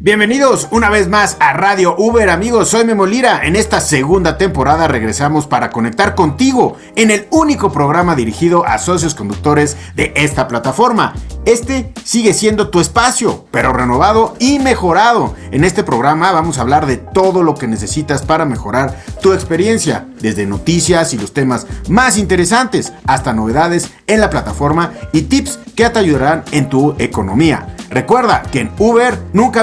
Bienvenidos una vez más a Radio Uber, amigos. Soy Memo Lira. En esta segunda temporada regresamos para conectar contigo en el único programa dirigido a socios conductores de esta plataforma. Este sigue siendo tu espacio, pero renovado y mejorado. En este programa vamos a hablar de todo lo que necesitas para mejorar tu experiencia, desde noticias y los temas más interesantes hasta novedades en la plataforma y tips que te ayudarán en tu economía. Recuerda que en Uber nunca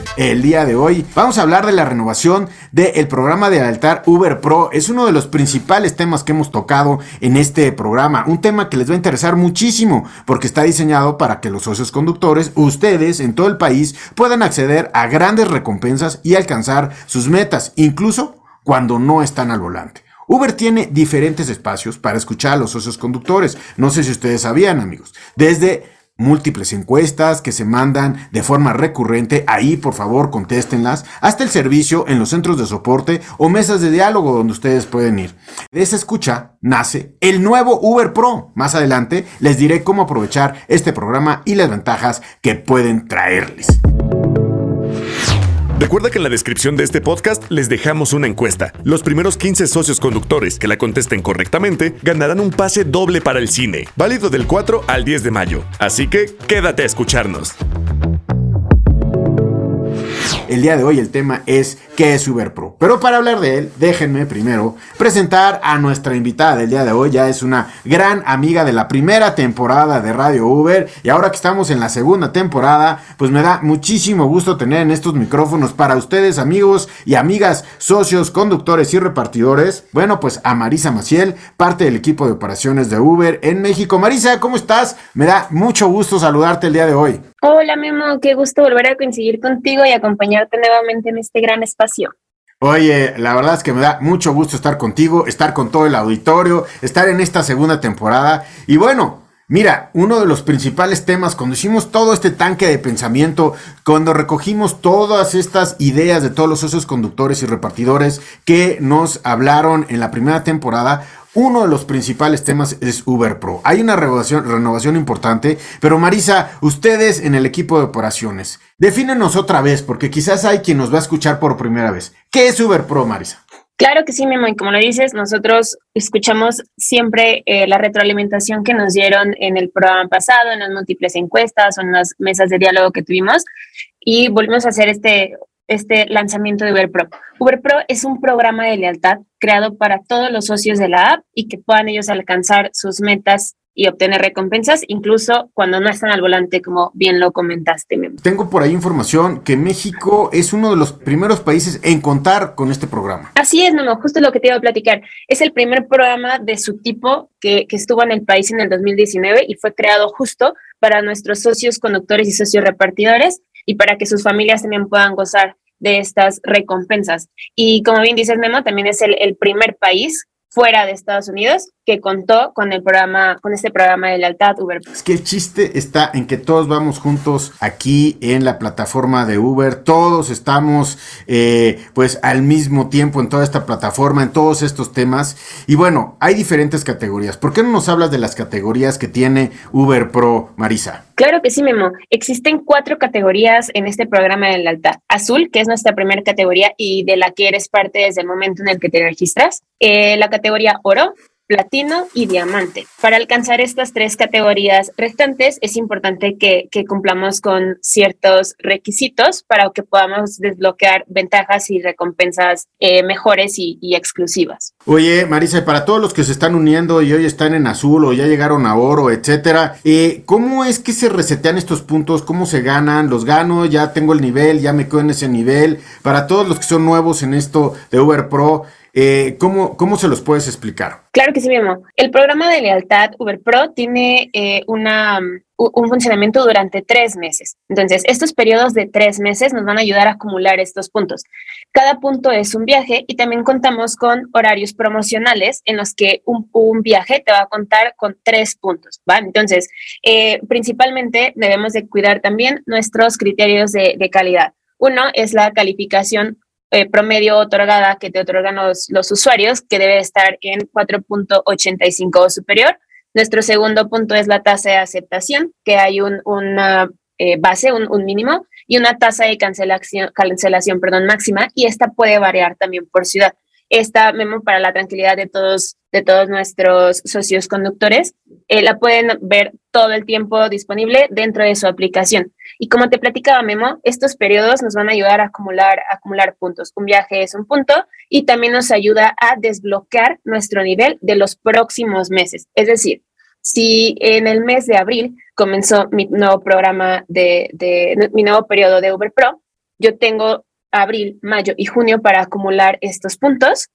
El día de hoy vamos a hablar de la renovación del programa de altar Uber Pro. Es uno de los principales temas que hemos tocado en este programa, un tema que les va a interesar muchísimo porque está diseñado para que los socios conductores, ustedes en todo el país, puedan acceder a grandes recompensas y alcanzar sus metas, incluso cuando no están al volante. Uber tiene diferentes espacios para escuchar a los socios conductores. No sé si ustedes sabían, amigos. Desde múltiples encuestas que se mandan de forma recurrente, ahí por favor contéstenlas, hasta el servicio en los centros de soporte o mesas de diálogo donde ustedes pueden ir. De esa escucha nace el nuevo Uber Pro. Más adelante les diré cómo aprovechar este programa y las ventajas que pueden traerles. Recuerda que en la descripción de este podcast les dejamos una encuesta. Los primeros 15 socios conductores que la contesten correctamente ganarán un pase doble para el cine, válido del 4 al 10 de mayo. Así que quédate a escucharnos. El día de hoy el tema es ¿qué es Uber Pro? Pero para hablar de él, déjenme primero presentar a nuestra invitada del día de hoy. Ya es una gran amiga de la primera temporada de Radio Uber y ahora que estamos en la segunda temporada, pues me da muchísimo gusto tener en estos micrófonos para ustedes amigos y amigas, socios, conductores y repartidores. Bueno, pues a Marisa Maciel, parte del equipo de operaciones de Uber en México. Marisa, ¿cómo estás? Me da mucho gusto saludarte el día de hoy. Hola Memo, qué gusto volver a coincidir contigo y acompañarte nuevamente en este gran espacio. Oye, la verdad es que me da mucho gusto estar contigo, estar con todo el auditorio, estar en esta segunda temporada. Y bueno, mira, uno de los principales temas, cuando hicimos todo este tanque de pensamiento, cuando recogimos todas estas ideas de todos los socios conductores y repartidores que nos hablaron en la primera temporada, uno de los principales temas es Uber Pro. Hay una renovación, importante, pero Marisa, ustedes en el equipo de operaciones, defínenos otra vez, porque quizás hay quien nos va a escuchar por primera vez. ¿Qué es Uber Pro, Marisa? Claro que sí, Memo, y como lo dices, nosotros escuchamos siempre eh, la retroalimentación que nos dieron en el programa pasado, en las múltiples encuestas o en las mesas de diálogo que tuvimos, y volvimos a hacer este este lanzamiento de Uber Pro. Uber Pro es un programa de lealtad creado para todos los socios de la app y que puedan ellos alcanzar sus metas y obtener recompensas, incluso cuando no están al volante, como bien lo comentaste. Tengo por ahí información que México es uno de los primeros países en contar con este programa. Así es, no, justo lo que te iba a platicar. Es el primer programa de su tipo que, que estuvo en el país en el 2019 y fue creado justo para nuestros socios conductores y socios repartidores y para que sus familias también puedan gozar de estas recompensas. Y como bien dices, Memo, también es el, primer país fuera de Estados Unidos que contó con el programa, con este programa de lealtad Uber. Es que el chiste está en que todos vamos juntos aquí en la plataforma de Uber, todos estamos eh, pues al mismo tiempo en toda esta plataforma, en todos estos temas. Y bueno, hay diferentes categorías. ¿Por qué no nos hablas de las categorías que tiene Uber Pro, Marisa? Claro que sí, Memo. Existen cuatro categorías en este programa de lealtad. Azul, que es nuestra primera categoría y de la que eres parte desde el momento en el que te registras. Eh, la categoría oro, platino y diamante. Para alcanzar estas tres categorías restantes es importante que, cumplamos con ciertos requisitos para que podamos desbloquear ventajas y recompensas eh, mejores y, exclusivas. Oye, Marisa, para todos los que se están uniendo y hoy están en azul o ya llegaron a oro, etcétera, eh, ¿cómo es que se resetean estos puntos? ¿Cómo se ganan? ¿Los gano? ¿Ya tengo el nivel? ¿Ya me quedo en ese nivel? Para todos los que son nuevos en esto de Uber Pro, eh, ¿cómo, ¿Cómo se los puedes explicar? Claro que sí, Memo. El programa de lealtad Uber Pro tiene eh, una, un funcionamiento durante tres meses. Entonces, estos periodos de tres meses nos van a ayudar a acumular estos puntos. Cada punto es un viaje y también contamos con horarios promocionales en los que un, viaje te va a contar con tres puntos. ¿va? Entonces, eh, principalmente debemos de cuidar también nuestros criterios de, calidad. Uno es la calificación eh, promedio otorgada que te otorgan los, los usuarios, que debe estar en 4.85 o superior. Nuestro segundo punto es la tasa de aceptación, que hay un, una eh, base, un, un, mínimo, y una tasa de cancelación, cancelación perdón, máxima, y esta puede variar también por ciudad. Esta memo para la tranquilidad de todos, de todos nuestros socios conductores, eh, la pueden ver todo el tiempo disponible dentro de su aplicación. Y como te platicaba Memo, estos periodos nos van a ayudar a acumular, acumular puntos. Un viaje es un punto y también nos ayuda a desbloquear nuestro nivel de los próximos meses. Es decir, si en el mes de abril comenzó mi nuevo programa de, mi nuevo periodo de Uber Pro, yo tengo abril, mayo y junio para acumular estos puntos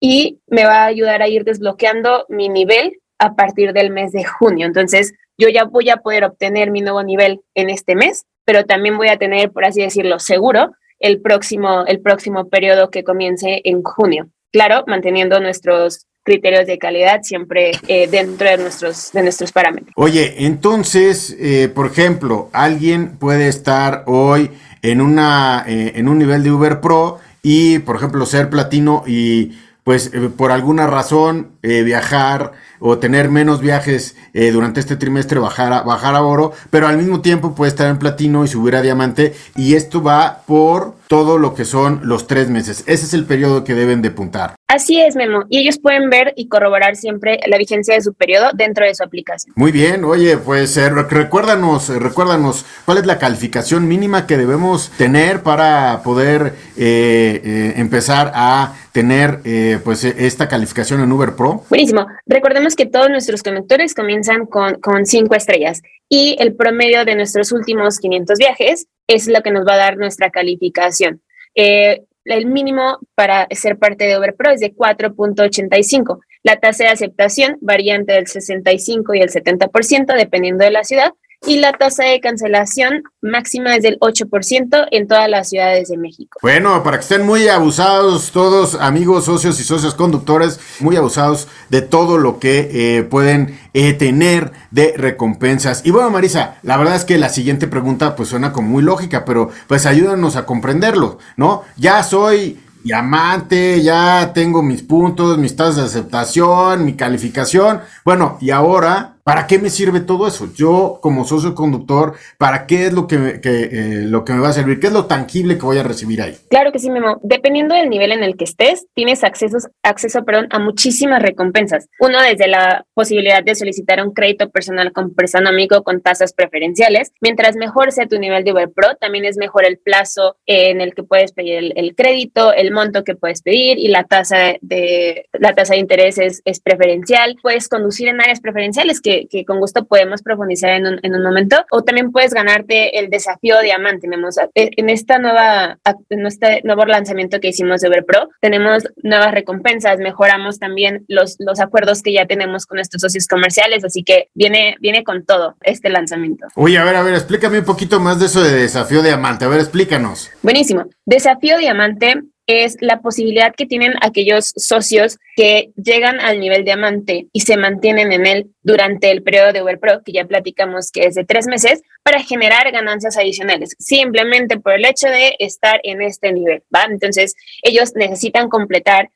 y me va a ayudar a ir desbloqueando mi nivel a partir del mes de junio. Entonces, yo ya voy a poder obtener mi nuevo nivel en este mes, pero también voy a tener, por así decirlo, seguro el próximo, el próximo periodo que comience en junio. Claro, manteniendo nuestros criterios de calidad siempre eh, dentro de nuestros, de nuestros parámetros. Oye, entonces, eh, por ejemplo, alguien puede estar hoy en, una, eh, en un nivel de Uber Pro y, por ejemplo, ser platino y pues por alguna razón viajar o tener menos viajes eh, durante este trimestre, bajar a, bajar a oro, pero al mismo tiempo puede estar en platino y subir a diamante y esto va por todo lo que son los tres meses. Ese es el periodo que deben de puntar. Así es, Memo. Y ellos pueden ver y corroborar siempre la vigencia de su periodo dentro de su aplicación. Muy bien. Oye, pues eh, recuérdanos, eh, recuérdanos cuál es la calificación mínima que debemos tener para poder empezar a tener pues esta calificación en Uber Pro. Buenísimo. Recordemos que todos nuestros conectores comienzan con, con cinco estrellas y el promedio de nuestros últimos 500 viajes es lo que nos va a dar nuestra calificación. Eh, el mínimo para ser parte de Overpro es de 4.85. La tasa de aceptación varía entre el 65 y el 70% dependiendo de la ciudad y la tasa de cancelación máxima es del 8% en todas las ciudades de México. Bueno, para que estén muy abusados todos, amigos, socios y socios conductores, muy abusados de todo lo que eh, pueden eh, tener de recompensas. Y bueno, Marisa, la verdad es que la siguiente pregunta pues suena como muy lógica, pero pues ayúdanos a comprenderlo, ¿no? Ya soy diamante, ya tengo mis puntos, mis tasas de aceptación, mi calificación. Bueno, y ahora ¿Para qué me sirve todo eso? Yo, como socio conductor, ¿para qué es lo que, eh, lo que me va a servir? ¿Qué es lo tangible que voy a recibir ahí? Claro que sí, Memo. Dependiendo del nivel en el que estés, tienes acceso, acceso perdón, a muchísimas recompensas. Uno, desde la posibilidad de solicitar un crédito personal con persona amigo con tasas preferenciales. Mientras mejor sea tu nivel de Uber Pro, también es mejor el plazo en el que puedes pedir el, crédito, el monto que puedes pedir y la tasa de, la tasa de interés es, es preferencial. Puedes conducir en áreas preferenciales que que, con gusto podemos profundizar en un, en un, momento. O también puedes ganarte el desafío diamante. Tenemos, eh, en esta nueva, en este nuevo lanzamiento que hicimos de Uber Pro, tenemos nuevas recompensas, mejoramos también los, los acuerdos que ya tenemos con nuestros socios comerciales, así que viene, viene con todo este lanzamiento. Oye, a ver, a ver, explícame un poquito más de eso de desafío diamante. A ver, explícanos. Buenísimo. Desafío diamante es la posibilidad que tienen aquellos socios que llegan al nivel diamante y se mantienen en él durante el periodo de Uber Pro, que ya platicamos que es de tres meses, para generar ganancias adicionales, simplemente por el hecho de estar en este nivel, ¿va? Entonces, ellos necesitan completar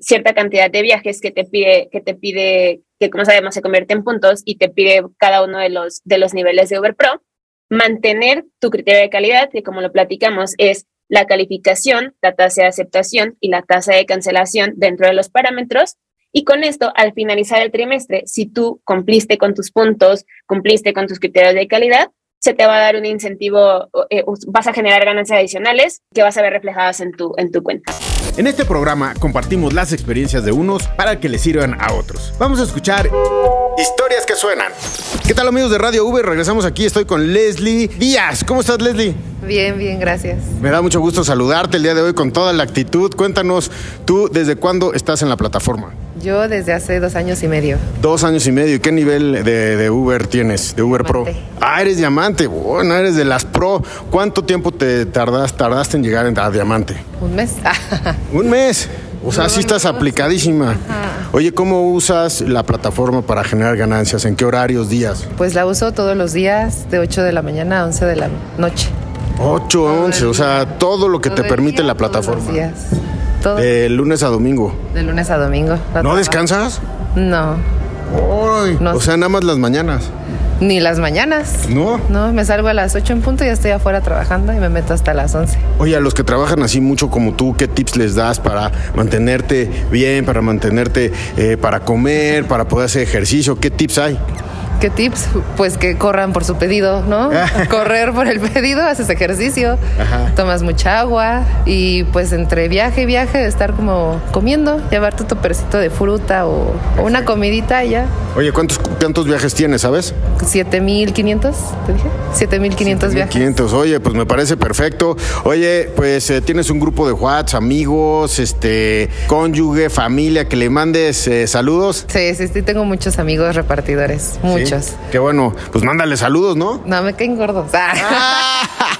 cierta cantidad de viajes que te pide, que te pide, que como sabemos se convierte en puntos y te pide cada uno de los, de los niveles de Uber Pro, mantener tu criterio de calidad, que como lo platicamos es la calificación, la tasa de aceptación y la tasa de cancelación dentro de los parámetros. Y con esto, al finalizar el trimestre, si tú cumpliste con tus puntos, cumpliste con tus criterios de calidad, se te va a dar un incentivo, eh, vas a generar ganancias adicionales que vas a ver reflejadas en tu, en tu cuenta. En este programa compartimos las experiencias de unos para que les sirvan a otros. Vamos a escuchar historias que suenan. ¿Qué tal amigos de Radio V? Regresamos aquí, estoy con Leslie Díaz. ¿Cómo estás Leslie? Bien, bien, gracias. Me da mucho gusto saludarte el día de hoy con toda la actitud. Cuéntanos, tú desde cuándo estás en la plataforma. Yo desde hace dos años y medio. Dos años y medio. ¿Y qué nivel de, Uber tienes? De Uber Pro. Ah, eres diamante. Bueno, eres de las Pro. ¿Cuánto tiempo te tardas, tardaste en llegar a diamante? Un mes. Un mes. O sea, sí estás aplicadísima. Oye, ¿cómo usas la plataforma para generar ganancias? ¿En qué horarios, días? Pues la uso todos los días, de 8 de la mañana a 11 de la noche. 8 a 11, o sea, todo lo que te permite la plataforma. Todos los días. De lunes a domingo. De lunes a domingo. ¿No descansas? No. O sea, nada más las mañanas. Ni las mañanas. ¿No? No, me salgo a las 8 en punto y ya estoy afuera trabajando y me meto hasta las 11. Oye, a los que trabajan así mucho como tú, ¿qué tips les das para mantenerte bien, para mantenerte, eh, para comer, para poder hacer ejercicio? ¿Qué tips hay? ¿Qué tips? Pues que corran por su pedido, ¿no? Correr por el pedido, haces ejercicio, tomas mucha agua y pues entre viaje y viaje estar como comiendo, llevar tu topercito de fruta o, una comidita y ya. Oye, ¿cuántos, ¿cuántos viajes tienes, sabes? 7500, te dije. 7500 viajes. 500, oye, pues me parece perfecto. Oye, pues eh, tienes un grupo de WhatsApp, amigos, este, cónyuge, familia, que le mandes eh, saludos. Sí, sí, sí, tengo muchos amigos repartidores, muchos. Qué bueno. Pues mándale saludos, ¿no? No, me caen gordos. Ah.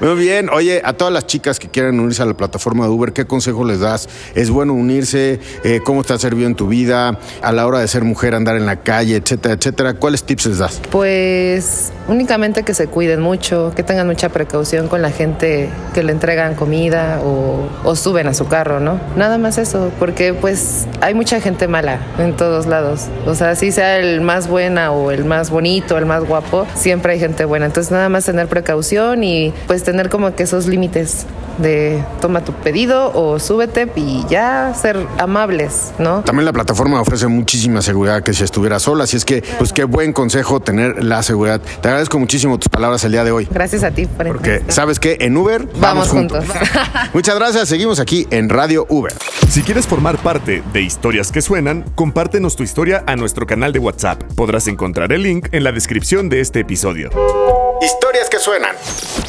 Muy bien. Oye, a todas las chicas que quieran unirse a la plataforma de Uber, ¿qué consejo les das? ¿Es bueno unirse? Eh, ¿Cómo te ha servido en tu vida? A la hora de ser mujer, andar en la calle, etcétera, etcétera. ¿Cuáles tips les das? Pues únicamente que se cuiden mucho, que tengan mucha precaución con la gente que le entregan comida o, o suben a su carro, ¿no? Nada más eso, porque pues hay mucha gente mala en todos lados. O sea, si sea el más buena o el más bonito, el más guapo, siempre hay gente buena. Entonces nada más tener precaución y pues tener como que esos límites de toma tu pedido o súbete y ya ser amables, ¿no? También la plataforma ofrece muchísima seguridad que si estuviera sola, así es que pues qué buen consejo tener la seguridad. Te agradezco muchísimo tus palabras el día de hoy. Gracias a ti. Porque sabes que en Uber vamos, juntos. Muchas gracias, seguimos aquí en Radio Uber. Si quieres formar parte de Historias que Suenan, compártenos tu historia a nuestro canal de WhatsApp. Podrás encontrar el link en la descripción de este episodio. Historias que suenan.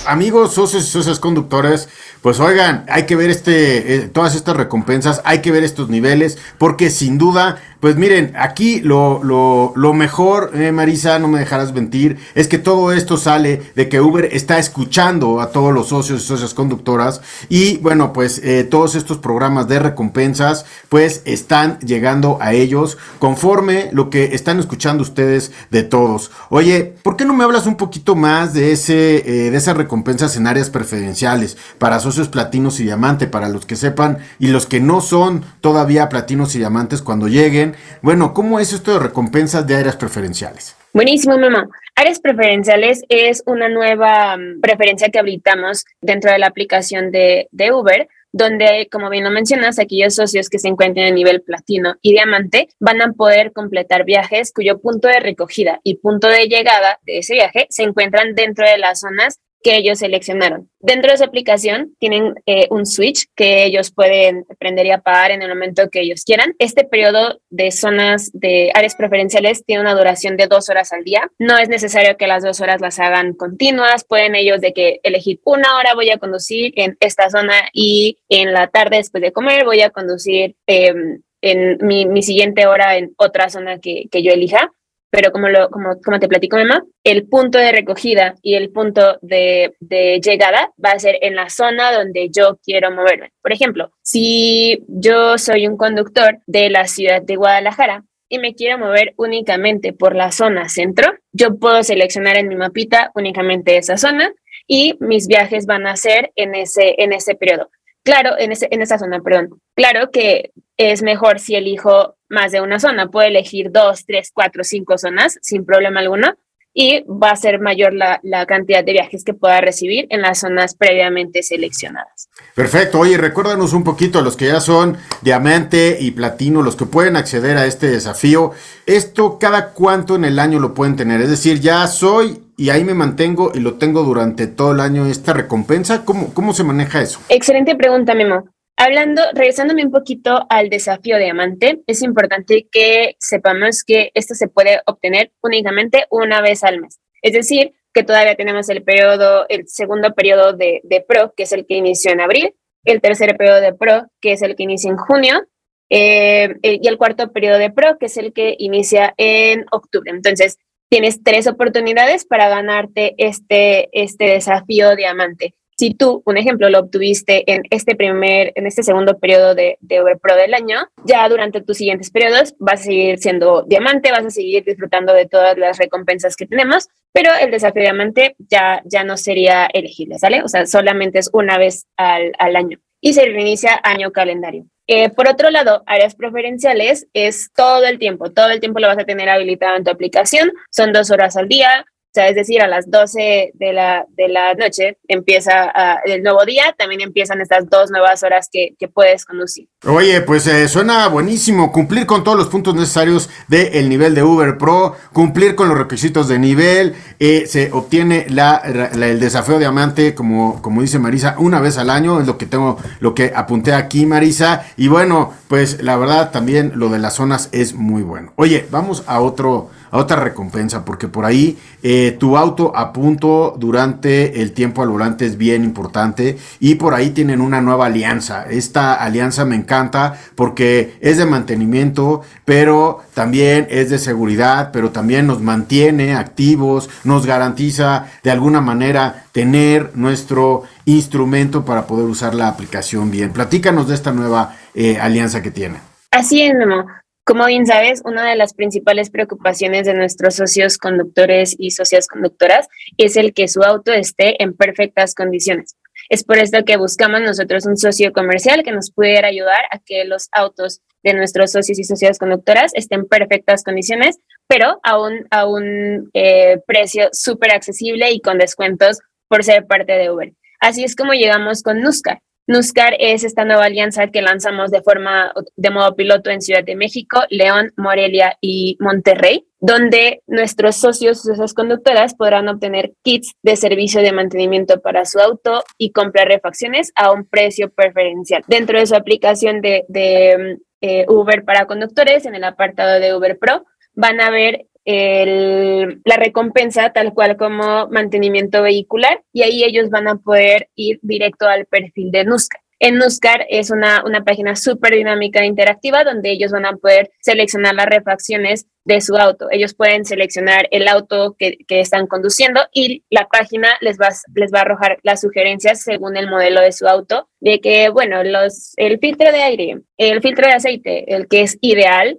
Amigos, socios y socios conductores, pues oigan, hay que ver este, eh, todas estas recompensas, hay que ver estos niveles, porque sin duda pues miren, aquí lo, lo, mejor, eh, Marisa, no me dejarás mentir, es que todo esto sale de que Uber está escuchando a todos los socios y socias conductoras y bueno, pues eh, todos estos programas de recompensas pues están llegando a ellos conforme lo que están escuchando ustedes de todos. Oye, ¿por qué no me hablas un poquito más de, ese, eh, de esas recompensas en áreas preferenciales para socios platinos y diamante, para los que sepan y los que no son todavía platinos y diamantes cuando lleguen? Bueno, ¿cómo es esto de recompensas de áreas preferenciales? Buenísimo, mamá. Áreas preferenciales es una nueva mm, preferencia que habilitamos dentro de la aplicación de, de Uber donde, como bien lo mencionas, aquellos socios que se encuentren a nivel platino y diamante van a poder completar viajes cuyo punto de recogida y punto de llegada de ese viaje se encuentran dentro de las zonas que ellos seleccionaron. Dentro de su aplicación tienen eh, un switch que ellos pueden prender y apagar en el momento que ellos quieran. Este periodo de zonas de áreas preferenciales tiene una duración de dos horas al día. No es necesario que las dos horas las hagan continuas. Pueden ellos de que elegir una hora voy a conducir en esta zona y en la tarde después de comer voy a conducir em, en mi, mi, siguiente hora en otra zona que, que yo elija pero como, lo, como, como te platico, Emma, el punto de recogida y el punto de, de, llegada va a ser en la zona donde yo quiero moverme. Por ejemplo, si yo soy un conductor de la ciudad de Guadalajara y me quiero mover únicamente por la zona centro, yo puedo seleccionar en mi mapita únicamente esa zona y mis viajes van a ser en ese, en ese periodo. Claro, en, ese, en esa zona, perdón. Claro que es mejor si elijo más de una zona. Puedo elegir dos, tres, cuatro, cinco zonas sin problema alguno y va a ser mayor la, la, cantidad de viajes que pueda recibir en las zonas previamente seleccionadas. Perfecto. Oye, recuérdanos un poquito a los que ya son diamante y platino, los que pueden acceder a este desafío. ¿Esto cada cuánto en el año lo pueden tener? Es decir, ya soy y ahí me mantengo y lo tengo durante todo el año esta recompensa. ¿Cómo, cómo se maneja eso? Excelente pregunta, Memo. Hablando, regresándome un poquito al desafío diamante, es importante que sepamos que esto se puede obtener únicamente una vez al mes. Es decir, que todavía tenemos el periodo, el segundo periodo de, de PRO, que es el que inició en abril, el tercer periodo de PRO, que es el que inicia en junio, eh, y el cuarto periodo de pro, que es el que inicia en octubre. Entonces, tienes tres oportunidades para ganarte este, este desafío diamante. Si tú, un ejemplo, lo obtuviste en este primer, en este segundo periodo de, de Pro del año, ya durante tus siguientes periodos vas a seguir siendo diamante, vas a seguir disfrutando de todas las recompensas que tenemos, pero el desafío diamante ya, ya no sería elegible, ¿sale? O sea, solamente es una vez al, al año y se reinicia año calendario. Eh, por otro lado, áreas preferenciales es todo el tiempo, todo el tiempo lo vas a tener habilitado en tu aplicación, son dos horas al día, o sea, es decir, a las 12 de la, de la noche empieza el nuevo día, también empiezan estas dos nuevas horas que, que puedes conducir. Oye, pues eh, suena buenísimo cumplir con todos los puntos necesarios del nivel de Uber Pro, cumplir con los requisitos de nivel, eh, se obtiene la, el desafío diamante, como, como dice Marisa, una vez al año, es lo que tengo, lo que apunté aquí, Marisa, y bueno, pues la verdad también lo de las zonas es muy bueno. Oye, vamos a otro otra recompensa, porque por ahí eh, tu auto a punto durante el tiempo al volante es bien importante y por ahí tienen una nueva alianza. Esta alianza me encanta porque es de mantenimiento, pero también es de seguridad, pero también nos mantiene activos, nos garantiza de alguna manera tener nuestro instrumento para poder usar la aplicación bien. Platícanos de esta nueva eh, alianza que tiene. Así es, Memo. Como bien sabes, una de las principales preocupaciones de nuestros socios conductores y socias conductoras es el que su auto esté en perfectas condiciones. Es por esto que buscamos nosotros un socio comercial que nos pudiera ayudar a que los autos de nuestros socios y socias conductoras estén en perfectas condiciones, pero a un, a un eh, precio súper accesible y con descuentos por ser parte de Uber. Así es como llegamos con Nuscar. Nuscar es esta nueva alianza que lanzamos de forma de modo piloto en Ciudad de México, León, Morelia y Monterrey, donde nuestros socios socias conductoras podrán obtener kits de servicio de mantenimiento para su auto y comprar refacciones a un precio preferencial. Dentro de su aplicación de, eh, Uber para conductores, en el apartado de Uber Pro, van a ver la recompensa tal cual como mantenimiento vehicular y ahí ellos van a poder ir directo al perfil de Nuscar. En Nuscar es una, una página súper dinámica e interactiva donde ellos van a poder seleccionar las refacciones de su auto. Ellos pueden seleccionar el auto que, que, están conduciendo y la página les va, les va a arrojar las sugerencias según el modelo de su auto, de que, bueno, los, el filtro de aire, el filtro de aceite, el que es ideal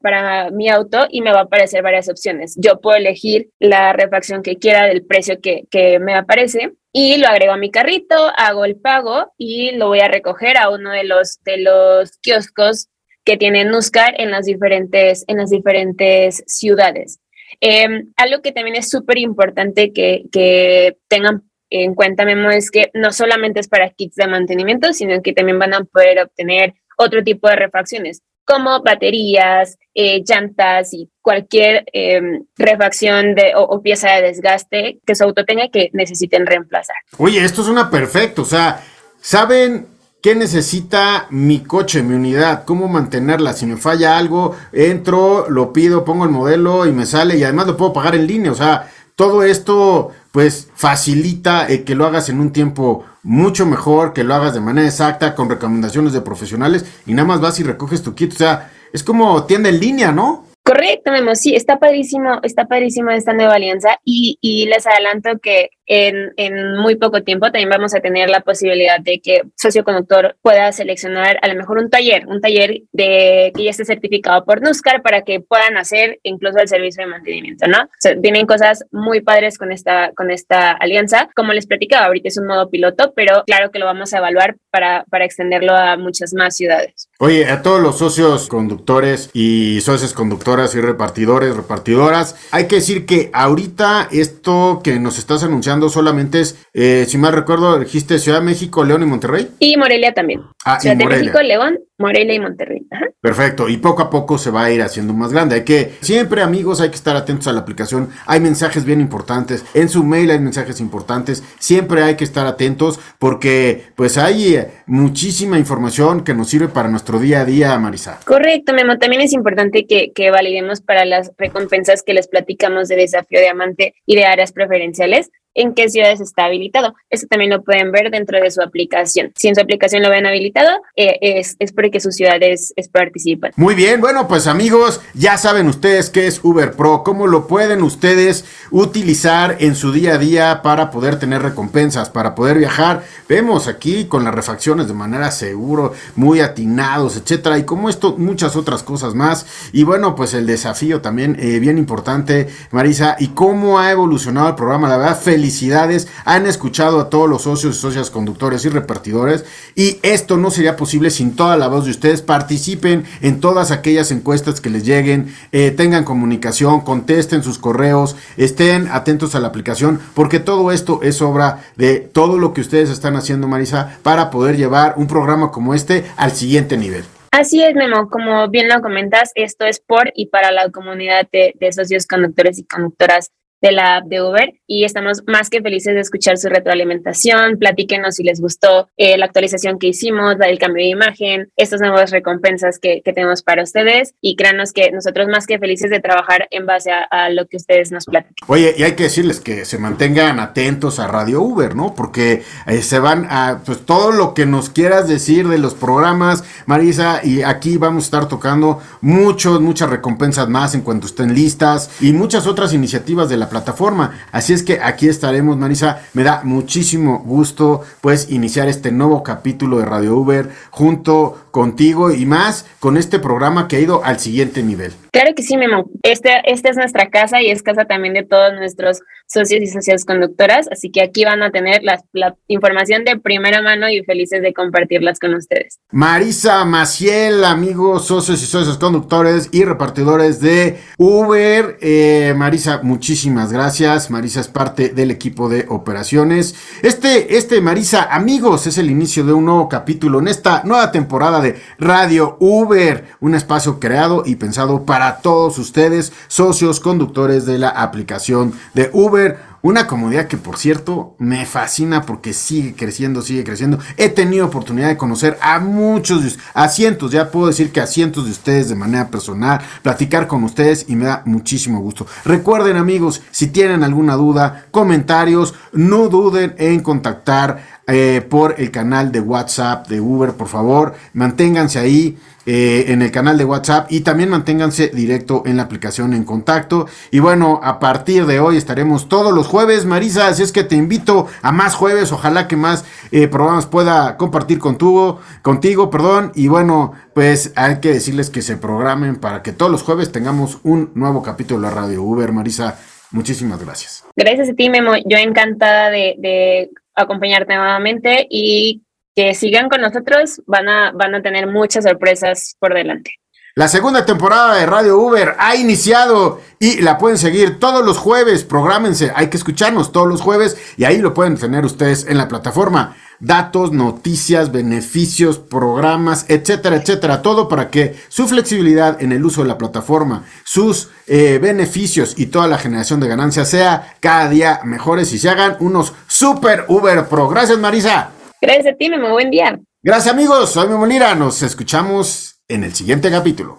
para, mi auto y me va a aparecer varias opciones. Yo puedo elegir la refacción que quiera del precio que, me aparece y lo agrego a mi carrito, hago el pago y lo voy a recoger a uno de los, de los kioscos que tiene Nuscar en las diferentes, en las diferentes ciudades. Em, algo que también es súper importante que, que tengan en cuenta, Memo, es que no solamente es para kits de mantenimiento, sino que también van a poder obtener otro tipo de refacciones como baterías, eh, llantas y cualquier em, refacción de, o, pieza de desgaste que su auto tenga que necesiten reemplazar. Oye, esto suena perfecto, o sea, ¿saben qué necesita mi coche, mi unidad? ¿Cómo mantenerla? Si me falla algo, entro, lo pido, pongo el modelo y me sale y además lo puedo pagar en línea, o sea, todo esto pues facilita eh, que lo hagas en un tiempo mucho mejor, que lo hagas de manera exacta, con recomendaciones de profesionales y nada más vas y recoges tu kit. O sea, es como tienda en línea, ¿no? Correcto, Memo, sí, está padrísimo, está padrísimo esta nueva alianza y, y les adelanto que en, muy poco tiempo también vamos a tener la posibilidad de que socio conductor pueda seleccionar a lo mejor un taller, un taller de que ya esté certificado por NUSCAR para que puedan hacer incluso el servicio de mantenimiento, ¿no? O sea, tienen cosas muy padres con esta, con esta alianza. Como les platicaba, ahorita es un modo piloto, pero claro que lo vamos a evaluar para, para extenderlo a muchas más ciudades. Oye, a todos los socios conductores y socios conductoras y repartidores, repartidoras, hay que decir que ahorita esto que nos estás anunciando solamente es, eh, si mal recuerdo, dijiste Ciudad de México, León y Monterrey. Y Morelia también. Ah, Ciudad de México, León, Morelia y Monterrey. Perfecto, y poco a poco se va a ir haciendo más grande. Hay que, siempre amigos, hay que estar atentos a la aplicación. Hay mensajes bien importantes. En su mail hay mensajes importantes. Siempre hay que estar atentos porque pues hay eh, muchísima información que nos sirve para nuestro día a día, Marisa. Correcto, Memo. También es importante que, que validemos para las recompensas que les platicamos de desafío diamante y de áreas preferenciales en qué ciudades está habilitado. Eso también lo pueden ver dentro de su aplicación. Si en su aplicación lo ven habilitado, eh, es, es, porque su ciudad es, participan. Muy bien, bueno, pues amigos, ya saben ustedes qué es Uber Pro, cómo lo pueden ustedes utilizar en su día a día para poder tener recompensas, para poder viajar. Vemos aquí con las refacciones de manera seguro, muy atinados, etcétera, y como esto, muchas otras cosas más. Y bueno, pues el desafío también eh, bien importante, Marisa, y cómo ha evolucionado el programa. La verdad, felicidades. Han escuchado a todos los socios y socias conductores y repartidores. Y esto no sería posible sin toda la voz de ustedes. Participen en todas aquellas encuestas que les lleguen, eh, tengan comunicación, contesten sus correos, estén atentos a la aplicación, porque todo esto es obra de todo lo que ustedes están haciendo, Marisa, para poder llevar un programa como este al siguiente nivel. Así es, Memo. Como bien lo comentas, esto es por y para la comunidad de, de socios conductores y conductoras de la app de Uber y estamos más que felices de escuchar su retroalimentación. Platíquenos si les gustó eh, la actualización que hicimos, el cambio de imagen, estas nuevas recompensas que, que, tenemos para ustedes y créanos que nosotros más que felices de trabajar en base a, lo que ustedes nos platican. Oye, y hay que decirles que se mantengan atentos a Radio Uber, ¿no? Porque eh, se van a, pues todo lo que nos quieras decir de los programas, Marisa, y aquí vamos a estar tocando muchos, muchas recompensas más en cuanto estén listas y muchas otras iniciativas de la plataforma. Así es que aquí estaremos, Marisa. Me da muchísimo gusto pues iniciar este nuevo capítulo de Radio Uber junto contigo y más con este programa que ha ido al siguiente nivel. Claro que sí, Memo. Este, esta es nuestra casa y es casa también de todos nuestros socios y socias conductoras, así que aquí van a tener la, la información de primera mano y felices de compartirlas con ustedes. Marisa Maciel, amigos, socios y socios conductores y repartidores de Uber. Eh, Marisa, muchísimas gracias. Marisa es parte del equipo de operaciones. Este, este, Marisa, amigos, es el inicio de un nuevo capítulo en esta nueva temporada Radio Uber, un espacio creado y pensado para todos ustedes, socios conductores de la aplicación de Uber. Una comunidad que, por cierto, me fascina porque sigue creciendo, sigue creciendo. He tenido oportunidad de conocer a muchos, a cientos, ya puedo decir que a cientos de ustedes de manera personal, platicar con ustedes y me da muchísimo gusto. Recuerden, amigos, si tienen alguna duda, comentarios, no duden en contactar eh, por el canal de WhatsApp de Uber, por favor, manténganse ahí. Eh, en el canal de WhatsApp y también manténganse directo en la aplicación en contacto. Y bueno, a partir de hoy estaremos todos los jueves, Marisa, así es que te invito a más jueves, ojalá que más eh, programas pueda compartir contigo, contigo, perdón. Y bueno, pues hay que decirles que se programen para que todos los jueves tengamos un nuevo capítulo de Radio Uber, Marisa. Muchísimas gracias. Gracias a ti, Memo. Yo encantada de, de acompañarte nuevamente y que sigan con nosotros, van a, van a tener muchas sorpresas por delante. La segunda temporada de Radio Uber ha iniciado y la pueden seguir todos los jueves. Prográmense, hay que escucharnos todos los jueves y ahí lo pueden tener ustedes en la plataforma. Datos, noticias, beneficios, programas, etcétera, etcétera. Todo para que su flexibilidad en el uso de la plataforma, sus eh, beneficios y toda la generación de ganancias sea cada día mejores y se hagan unos super Uber Pro. Gracias, Marisa. Gracias a ti, Memo. Buen día. Gracias, amigos. Soy Memo Lira. Nos escuchamos en el siguiente capítulo.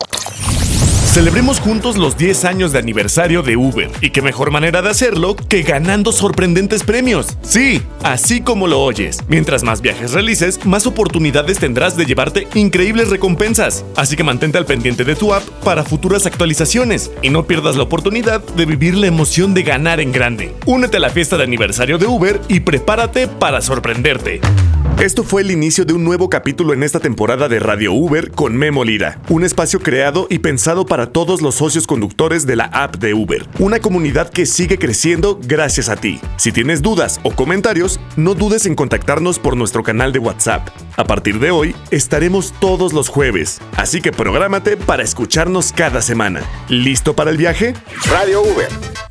Celebremos juntos los 10 años de aniversario de Uber. Y qué mejor manera de hacerlo que ganando sorprendentes premios. Sí, así como lo oyes. Mientras más viajes realices, más oportunidades tendrás de llevarte increíbles recompensas. Así que mantente al pendiente de tu app para futuras actualizaciones y no pierdas la oportunidad de vivir la emoción de ganar en grande. Únete a la fiesta de aniversario de Uber y prepárate para sorprenderte. Esto fue el inicio de un nuevo capítulo en esta temporada de Radio Uber con Memo Lira, un espacio creado y pensado para todos los socios conductores de la app de Uber, una comunidad que sigue creciendo gracias a ti. Si tienes dudas o comentarios, no dudes en contactarnos por nuestro canal de WhatsApp. A partir de hoy, estaremos todos los jueves, así que prográmate para escucharnos cada semana. ¿Listo para el viaje? Radio Uber